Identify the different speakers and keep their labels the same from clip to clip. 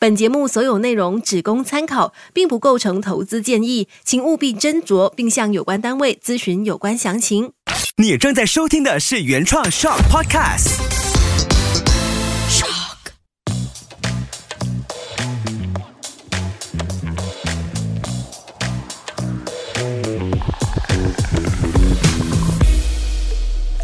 Speaker 1: 本节目所有内容只供参考，并不构成投资建议，请务必斟酌并向有关单位咨询有关详情。
Speaker 2: 你正在收听的是原创 Shock Podcast。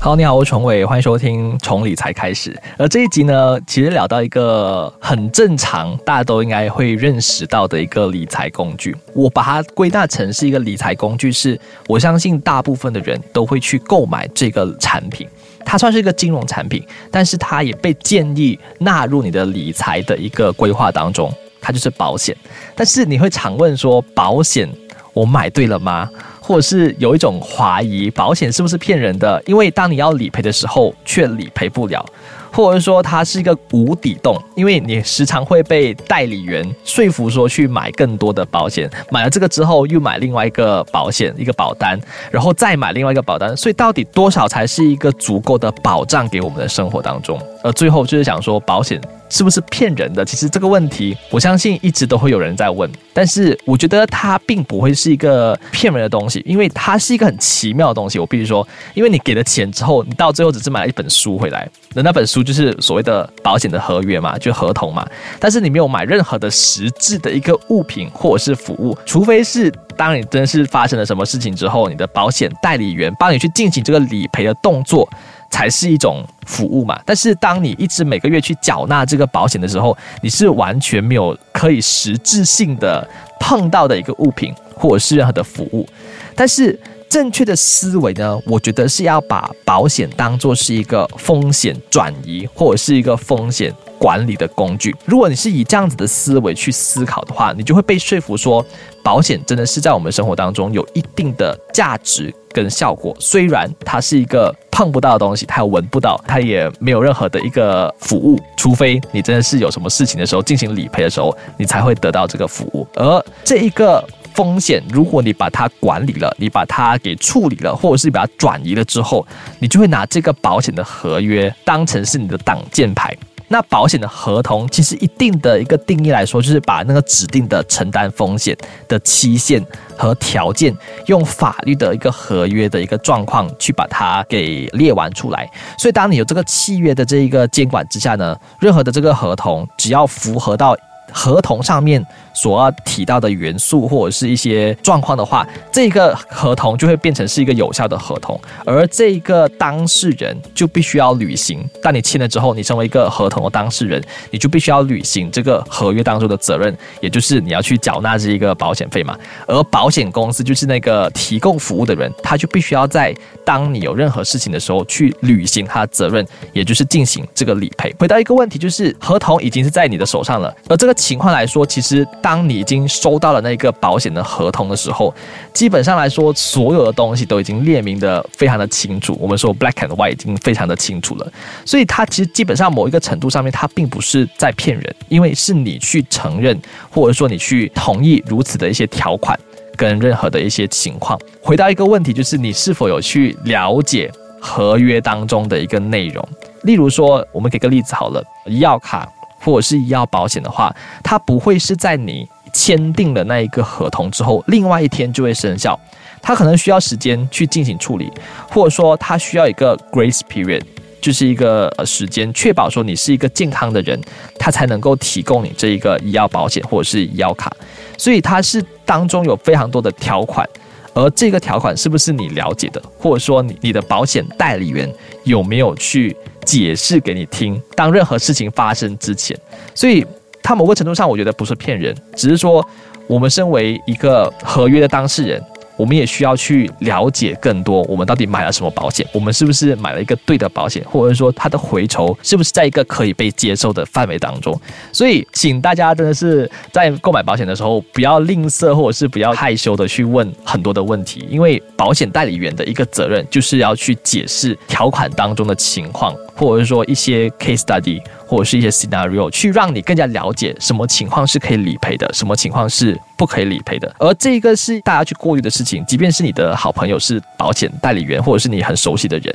Speaker 3: 好，你好，我是崇伟，欢迎收听从理财开始。而这一集呢，其实聊到一个很正常，大家都应该会认识到的一个理财工具。我把它归纳成是一个理财工具，是我相信大部分的人都会去购买这个产品。它算是一个金融产品，但是它也被建议纳入你的理财的一个规划当中。它就是保险。但是你会常问说，保险我买对了吗？或者是有一种怀疑，保险是不是骗人的？因为当你要理赔的时候，却理赔不了，或者说它是一个无底洞，因为你时常会被代理员说服说去买更多的保险，买了这个之后又买另外一个保险一个保单，然后再买另外一个保单，所以到底多少才是一个足够的保障给我们的生活当中？而最后就是想说保险。是不是骗人的？其实这个问题，我相信一直都会有人在问。但是我觉得它并不会是一个骗人的东西，因为它是一个很奇妙的东西。我必须说，因为你给了钱之后，你到最后只是买了一本书回来，那那本书就是所谓的保险的合约嘛，就合同嘛。但是你没有买任何的实质的一个物品或者是服务，除非是当你真是发生了什么事情之后，你的保险代理员帮你去进行这个理赔的动作。才是一种服务嘛，但是当你一直每个月去缴纳这个保险的时候，你是完全没有可以实质性的碰到的一个物品或者是任何的服务。但是正确的思维呢，我觉得是要把保险当做是一个风险转移或者是一个风险管理的工具。如果你是以这样子的思维去思考的话，你就会被说服说，保险真的是在我们生活当中有一定的价值跟效果。虽然它是一个。碰不到的东西，它闻不到，它也没有任何的一个服务，除非你真的是有什么事情的时候进行理赔的时候，你才会得到这个服务。而这一个风险，如果你把它管理了，你把它给处理了，或者是把它转移了之后，你就会拿这个保险的合约当成是你的挡箭牌。那保险的合同其实一定的一个定义来说，就是把那个指定的承担风险的期限和条件，用法律的一个合约的一个状况去把它给列完出来。所以，当你有这个契约的这一个监管之下呢，任何的这个合同只要符合到。合同上面所要提到的元素或者是一些状况的话，这个合同就会变成是一个有效的合同，而这个当事人就必须要履行。当你签了之后，你成为一个合同的当事人，你就必须要履行这个合约当中的责任，也就是你要去缴纳这一个保险费嘛。而保险公司就是那个提供服务的人，他就必须要在当你有任何事情的时候去履行他的责任，也就是进行这个理赔。回到一个问题，就是合同已经是在你的手上了，而这个。情况来说，其实当你已经收到了那个保险的合同的时候，基本上来说，所有的东西都已经列明的非常的清楚。我们说 black and white 已经非常的清楚了，所以它其实基本上某一个程度上面，它并不是在骗人，因为是你去承认，或者说你去同意如此的一些条款跟任何的一些情况。回到一个问题，就是你是否有去了解合约当中的一个内容？例如说，我们给个例子好了，医药卡。或者是医药保险的话，它不会是在你签订了那一个合同之后，另外一天就会生效。它可能需要时间去进行处理，或者说它需要一个 grace period，就是一个时间，确保说你是一个健康的人，它才能够提供你这一个医药保险或者是医药卡。所以它是当中有非常多的条款。而这个条款是不是你了解的，或者说你你的保险代理员有没有去解释给你听？当任何事情发生之前，所以他某个程度上，我觉得不是骗人，只是说我们身为一个合约的当事人。我们也需要去了解更多，我们到底买了什么保险？我们是不是买了一个对的保险？或者是说它的回酬是不是在一个可以被接受的范围当中？所以，请大家真的是在购买保险的时候，不要吝啬，或者是不要害羞的去问很多的问题，因为保险代理员的一个责任就是要去解释条款当中的情况，或者是说一些 case study。或者是一些 scenario，去让你更加了解什么情况是可以理赔的，什么情况是不可以理赔的。而这个是大家去过滤的事情，即便是你的好朋友是保险代理员，或者是你很熟悉的人，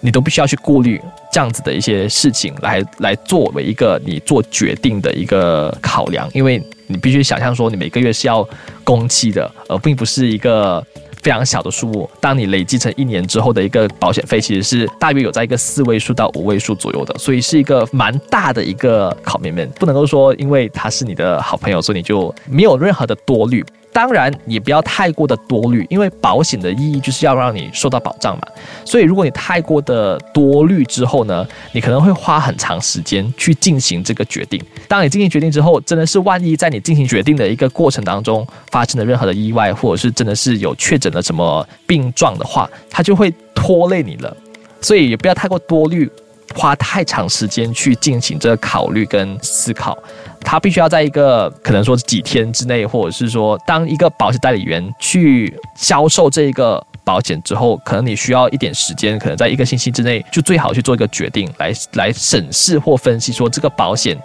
Speaker 3: 你都必须要去顾虑这样子的一些事情，来来作为一个你做决定的一个考量，因为你必须想象说，你每个月是要工期的，而并不是一个非常小的数目。当你累积成一年之后的一个保险费，其实是大约有在一个四位数到五位数左右的，所以是一个蛮大的一个考面面，不能够说因为他是你的好朋友，所以你就没有任何的多虑。当然，也不要太过的多虑，因为保险的意义就是要让你受到保障嘛。所以，如果你太过的多虑之后呢，你可能会花很长时间去进行这个决定。当你进行决定之后，真的是万一在你进行决定的一个过程当中发生了任何的意外，或者是真的是有确诊了什么病状的话，它就会拖累你了。所以，也不要太过多虑。花太长时间去进行这个考虑跟思考，他必须要在一个可能说几天之内，或者是说当一个保险代理员去销售这一个保险之后，可能你需要一点时间，可能在一个星期之内就最好去做一个决定，来来审视或分析说这个保险。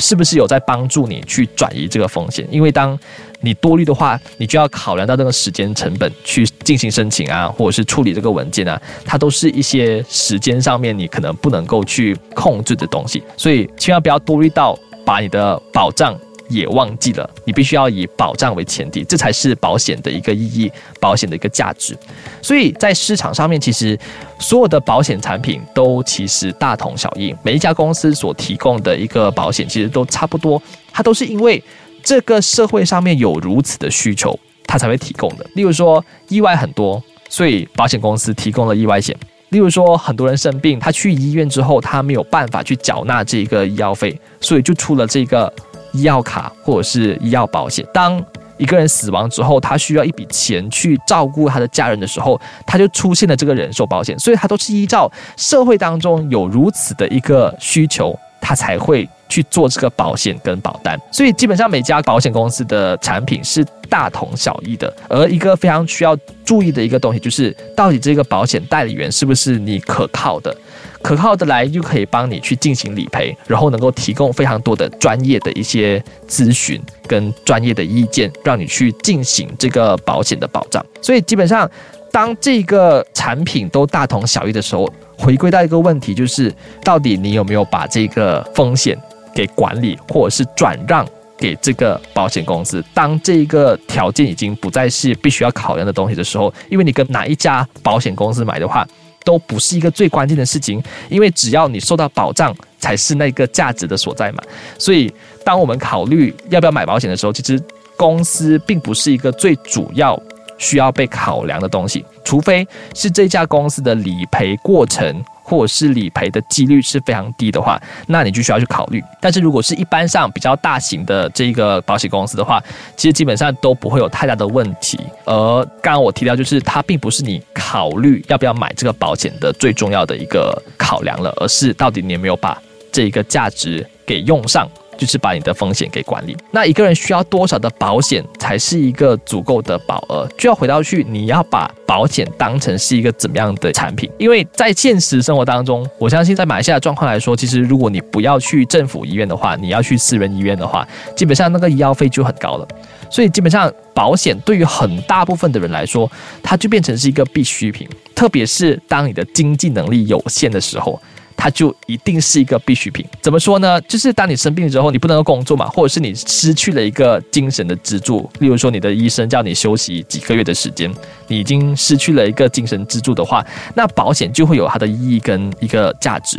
Speaker 3: 是不是有在帮助你去转移这个风险？因为当你多虑的话，你就要考量到这个时间成本去进行申请啊，或者是处理这个文件啊，它都是一些时间上面你可能不能够去控制的东西，所以千万不要多虑到把你的保障。也忘记了，你必须要以保障为前提，这才是保险的一个意义，保险的一个价值。所以在市场上面，其实所有的保险产品都其实大同小异，每一家公司所提供的一个保险其实都差不多，它都是因为这个社会上面有如此的需求，它才会提供的。例如说意外很多，所以保险公司提供了意外险；例如说很多人生病，他去医院之后，他没有办法去缴纳这个医药费，所以就出了这个。医药卡或者是医药保险，当一个人死亡之后，他需要一笔钱去照顾他的家人的时候，他就出现了这个人寿保险。所以，他都是依照社会当中有如此的一个需求，他才会去做这个保险跟保单。所以，基本上每家保险公司的产品是大同小异的。而一个非常需要注意的一个东西，就是到底这个保险代理员是不是你可靠的？可靠的来就可以帮你去进行理赔，然后能够提供非常多的专业的一些咨询跟专业的意见，让你去进行这个保险的保障。所以基本上，当这个产品都大同小异的时候，回归到一个问题，就是到底你有没有把这个风险给管理，或者是转让给这个保险公司？当这个条件已经不再是必须要考量的东西的时候，因为你跟哪一家保险公司买的话。都不是一个最关键的事情，因为只要你受到保障，才是那个价值的所在嘛。所以，当我们考虑要不要买保险的时候，其实公司并不是一个最主要需要被考量的东西，除非是这家公司的理赔过程。或者是理赔的几率是非常低的话，那你就需要去考虑。但是如果是一般上比较大型的这个保险公司的话，其实基本上都不会有太大的问题。而刚刚我提到，就是它并不是你考虑要不要买这个保险的最重要的一个考量了，而是到底你有没有把这一个价值给用上。就是把你的风险给管理。那一个人需要多少的保险才是一个足够的保额？就要回到去，你要把保险当成是一个怎么样的产品？因为在现实生活当中，我相信在马来西亚状况来说，其实如果你不要去政府医院的话，你要去私人医院的话，基本上那个医药费就很高了。所以基本上保险对于很大部分的人来说，它就变成是一个必需品。特别是当你的经济能力有限的时候。它就一定是一个必需品。怎么说呢？就是当你生病之后，你不能够工作嘛，或者是你失去了一个精神的支柱，例如说你的医生叫你休息几个月的时间，你已经失去了一个精神支柱的话，那保险就会有它的意义跟一个价值。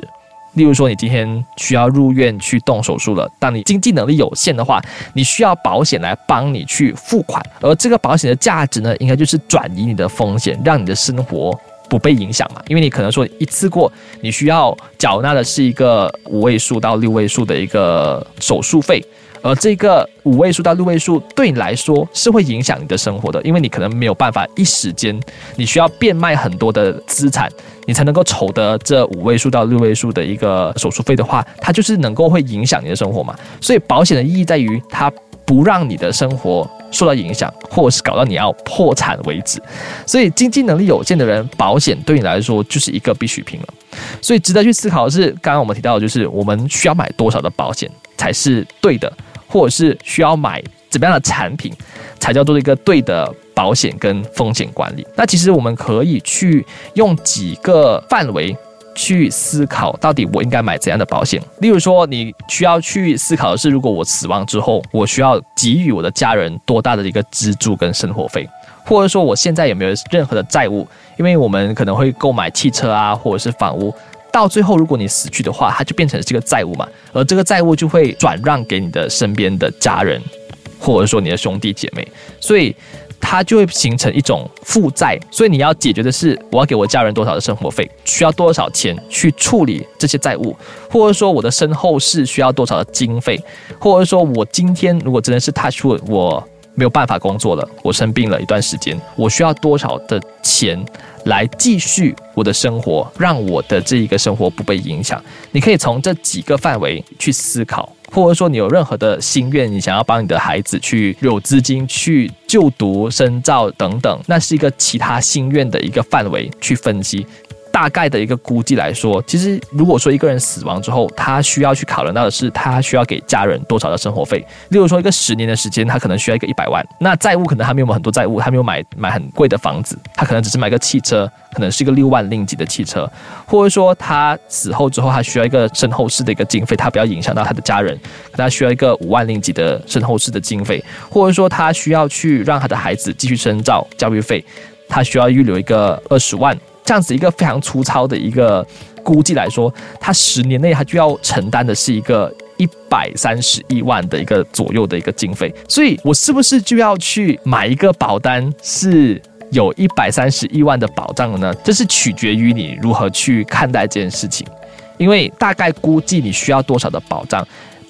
Speaker 3: 例如说，你今天需要入院去动手术了，当你经济能力有限的话，你需要保险来帮你去付款，而这个保险的价值呢，应该就是转移你的风险，让你的生活。不被影响嘛？因为你可能说一次过，你需要缴纳的是一个五位数到六位数的一个手术费，而这个五位数到六位数对你来说是会影响你的生活的，因为你可能没有办法一时间，你需要变卖很多的资产，你才能够筹得这五位数到六位数的一个手术费的话，它就是能够会影响你的生活嘛。所以保险的意义在于它不让你的生活。受到影响，或者是搞到你要破产为止，所以经济能力有限的人，保险对你来说就是一个必需品了。所以值得去思考的是，刚刚我们提到的就是我们需要买多少的保险才是对的，或者是需要买怎么样的产品才叫做一个对的保险跟风险管理。那其实我们可以去用几个范围去思考，到底我应该买怎样的保险。例如说，你需要去思考的是，如果我死亡之后，我需要给予我的家人多大的一个资助跟生活费，或者说我现在有没有任何的债务？因为我们可能会购买汽车啊，或者是房屋，到最后如果你死去的话，它就变成这个债务嘛，而这个债务就会转让给你的身边的家人，或者说你的兄弟姐妹，所以。它就会形成一种负债，所以你要解决的是，我要给我家人多少的生活费，需要多少钱去处理这些债务，或者说我的身后事需要多少的经费，或者说我今天如果真的是他出我没有办法工作了，我生病了一段时间，我需要多少的钱来继续我的生活，让我的这一个生活不被影响？你可以从这几个范围去思考。或者说你有任何的心愿，你想要帮你的孩子去有资金去就读深造等等，那是一个其他心愿的一个范围去分析。大概的一个估计来说，其实如果说一个人死亡之后，他需要去考量到的是，他需要给家人多少的生活费。例如说，一个十年的时间，他可能需要一个一百万。那债务可能还没有很多债务，他没有买买很贵的房子，他可能只是买个汽车，可能是一个六万令吉的汽车。或者说，他死后之后，他需要一个身后事的一个经费，他不要影响到他的家人，可能需要一个五万令吉的身后事的经费。或者说，他需要去让他的孩子继续深造教育费，他需要预留一个二十万。这样子一个非常粗糙的一个估计来说，他十年内他就要承担的是一个一百三十亿万的一个左右的一个经费，所以我是不是就要去买一个保单，是有一百三十亿万的保障呢？这是取决于你如何去看待这件事情，因为大概估计你需要多少的保障，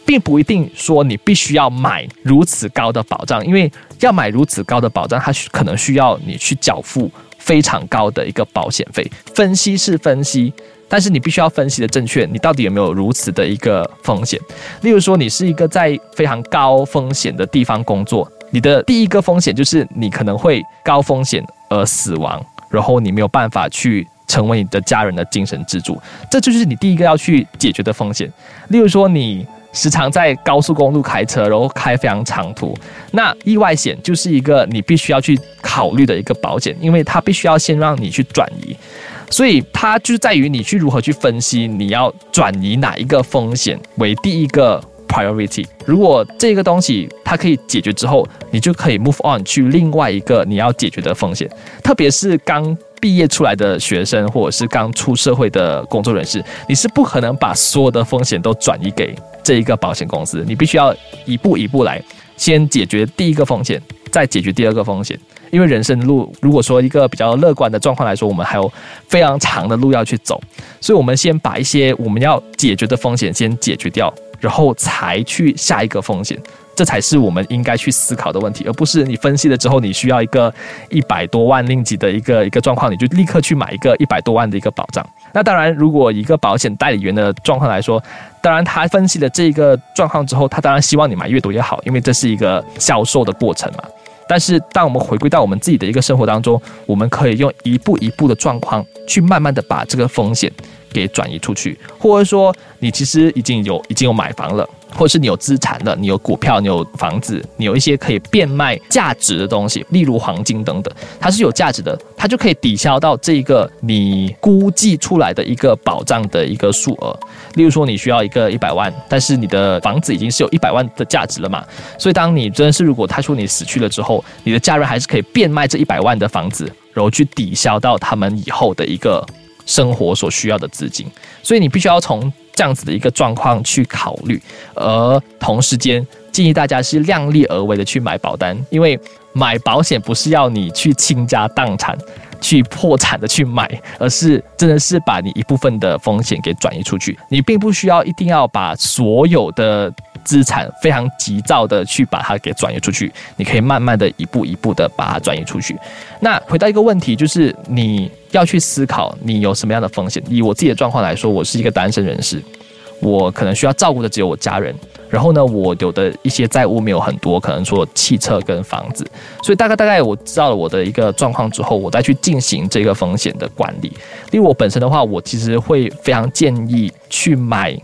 Speaker 3: 并不一定说你必须要买如此高的保障，因为要买如此高的保障，它可能需要你去缴付。非常高的一个保险费，分析是分析，但是你必须要分析的正确，你到底有没有如此的一个风险？例如说，你是一个在非常高风险的地方工作，你的第一个风险就是你可能会高风险而死亡，然后你没有办法去成为你的家人的精神支柱，这就是你第一个要去解决的风险。例如说，你。时常在高速公路开车，然后开非常长途，那意外险就是一个你必须要去考虑的一个保险，因为它必须要先让你去转移，所以它就在于你去如何去分析你要转移哪一个风险为第一个 priority。如果这个东西它可以解决之后，你就可以 move on 去另外一个你要解决的风险，特别是刚。毕业出来的学生，或者是刚出社会的工作人士，你是不可能把所有的风险都转移给这一个保险公司，你必须要一步一步来，先解决第一个风险，再解决第二个风险。因为人生路，如果说一个比较乐观的状况来说，我们还有非常长的路要去走，所以我们先把一些我们要解决的风险先解决掉，然后才去下一个风险。这才是我们应该去思考的问题，而不是你分析了之后，你需要一个一百多万令吉的一个一个状况，你就立刻去买一个一百多万的一个保障。那当然，如果一个保险代理员的状况来说，当然他分析了这个状况之后，他当然希望你买越多越好，因为这是一个销售的过程嘛。但是，当我们回归到我们自己的一个生活当中，我们可以用一步一步的状况去慢慢的把这个风险给转移出去，或者说你其实已经有已经有买房了。或是你有资产的，你有股票，你有房子，你有一些可以变卖价值的东西，例如黄金等等，它是有价值的，它就可以抵消到这个你估计出来的一个保障的一个数额。例如说，你需要一个一百万，但是你的房子已经是有一百万的价值了嘛？所以，当你真的是如果他说你死去了之后，你的家人还是可以变卖这一百万的房子，然后去抵消到他们以后的一个生活所需要的资金。所以，你必须要从。这样子的一个状况去考虑，而同时间建议大家是量力而为的去买保单，因为买保险不是要你去倾家荡产、去破产的去买，而是真的是把你一部分的风险给转移出去。你并不需要一定要把所有的资产非常急躁的去把它给转移出去，你可以慢慢的一步一步的把它转移出去。那回到一个问题，就是你。要去思考你有什么样的风险。以我自己的状况来说，我是一个单身人士，我可能需要照顾的只有我家人。然后呢，我有的一些债务没有很多，可能说汽车跟房子。所以大概大概我知道了我的一个状况之后，我再去进行这个风险的管理。因为我本身的话，我其实会非常建议去买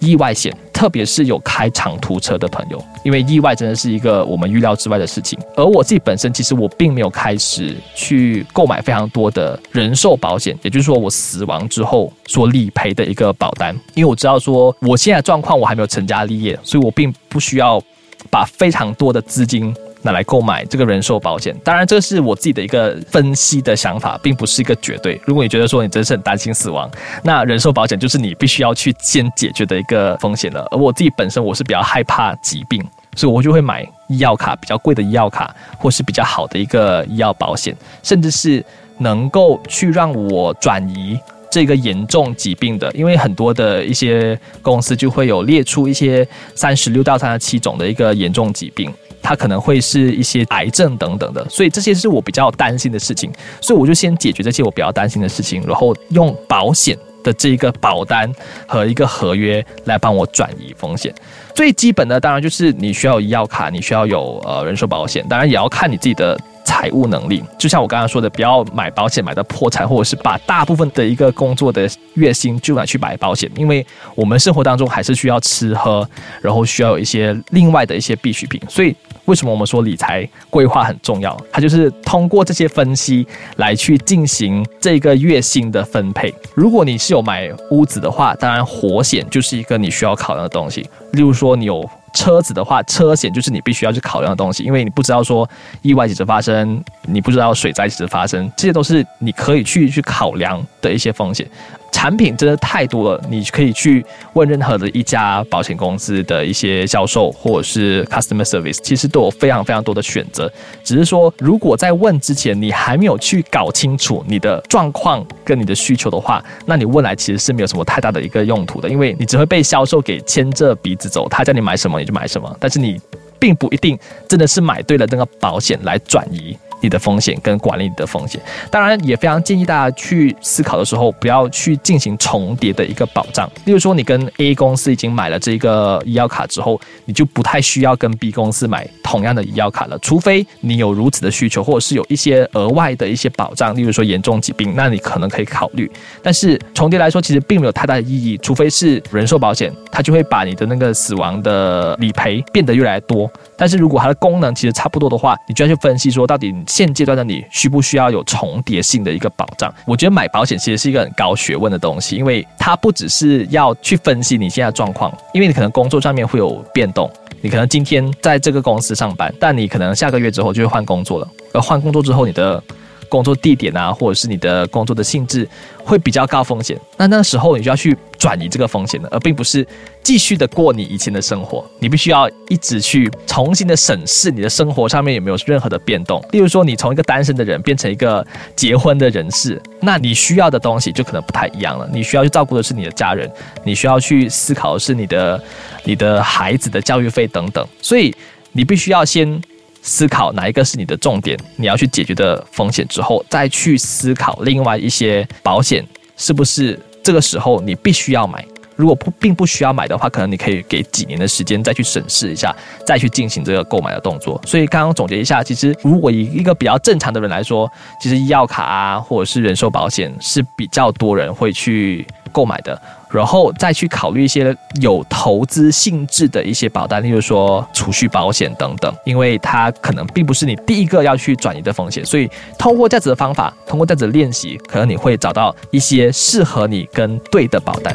Speaker 3: 意外险，特别是有开长途车的朋友，因为意外真的是一个我们预料之外的事情。而我自己本身，其实我并没有开始去购买非常多的人寿保险，也就是说我死亡之后所理赔的一个保单，因为我知道说我现在状况我还没有成家立业，所以我并不需要把非常多的资金。拿来购买这个人寿保险，当然这是我自己的一个分析的想法，并不是一个绝对。如果你觉得说你真是很担心死亡，那人寿保险就是你必须要去先解决的一个风险了。而我自己本身我是比较害怕疾病，所以我就会买医药卡，比较贵的医药卡，或是比较好的一个医药保险，甚至是能够去让我转移这个严重疾病的，因为很多的一些公司就会有列出一些三十六到三十七种的一个严重疾病。它可能会是一些癌症等等的，所以这些是我比较担心的事情，所以我就先解决这些我比较担心的事情，然后用保险的这一个保单和一个合约来帮我转移风险。最基本的当然就是你需要医药卡，你需要有呃人寿保险，当然也要看你自己的。财务能力，就像我刚刚说的，不要买保险买到破产，或者是把大部分的一个工作的月薪就拿去买保险，因为我们生活当中还是需要吃喝，然后需要有一些另外的一些必需品。所以为什么我们说理财规划很重要？它就是通过这些分析来去进行这个月薪的分配。如果你是有买屋子的话，当然活险就是一个你需要考量的东西。例如说你有。车子的话，车险就是你必须要去考量的东西，因为你不知道说意外几时发生，你不知道水灾几时发生，这些都是你可以去去考量的一些风险。产品真的太多了，你可以去问任何的一家保险公司的一些销售或者是 customer service，其实都有非常非常多的选择。只是说，如果在问之前你还没有去搞清楚你的状况跟你的需求的话，那你问来其实是没有什么太大的一个用途的，因为你只会被销售给牵着鼻子走，他叫你买什么你就买什么，但是你并不一定真的是买对了那个保险来转移。你的风险跟管理你的风险，当然也非常建议大家去思考的时候，不要去进行重叠的一个保障。例如说，你跟 A 公司已经买了这个医药卡之后，你就不太需要跟 B 公司买同样的医药卡了，除非你有如此的需求，或者是有一些额外的一些保障，例如说严重疾病，那你可能可以考虑。但是重叠来说，其实并没有太大的意义，除非是人寿保险，它就会把你的那个死亡的理赔变得越来越多。但是如果它的功能其实差不多的话，你就要去分析说，到底现阶段的你需不需要有重叠性的一个保障？我觉得买保险其实是一个很高学问的东西，因为它不只是要去分析你现在状况，因为你可能工作上面会有变动，你可能今天在这个公司上班，但你可能下个月之后就会换工作了，而换工作之后你的。工作地点啊，或者是你的工作的性质会比较高风险，那那时候你就要去转移这个风险的，而并不是继续的过你以前的生活。你必须要一直去重新的审视你的生活上面有没有任何的变动。例如说，你从一个单身的人变成一个结婚的人士，那你需要的东西就可能不太一样了。你需要去照顾的是你的家人，你需要去思考的是你的你的孩子的教育费等等。所以你必须要先。思考哪一个是你的重点，你要去解决的风险之后，再去思考另外一些保险是不是这个时候你必须要买。如果不并不需要买的话，可能你可以给几年的时间再去审视一下，再去进行这个购买的动作。所以刚刚总结一下，其实如果以一个比较正常的人来说，其实医药卡啊或者是人寿保险是比较多人会去购买的。然后再去考虑一些有投资性质的一些保单，例如说储蓄保险等等，因为它可能并不是你第一个要去转移的风险，所以通过这样子的方法，通过这样子的练习，可能你会找到一些适合你跟对的保单。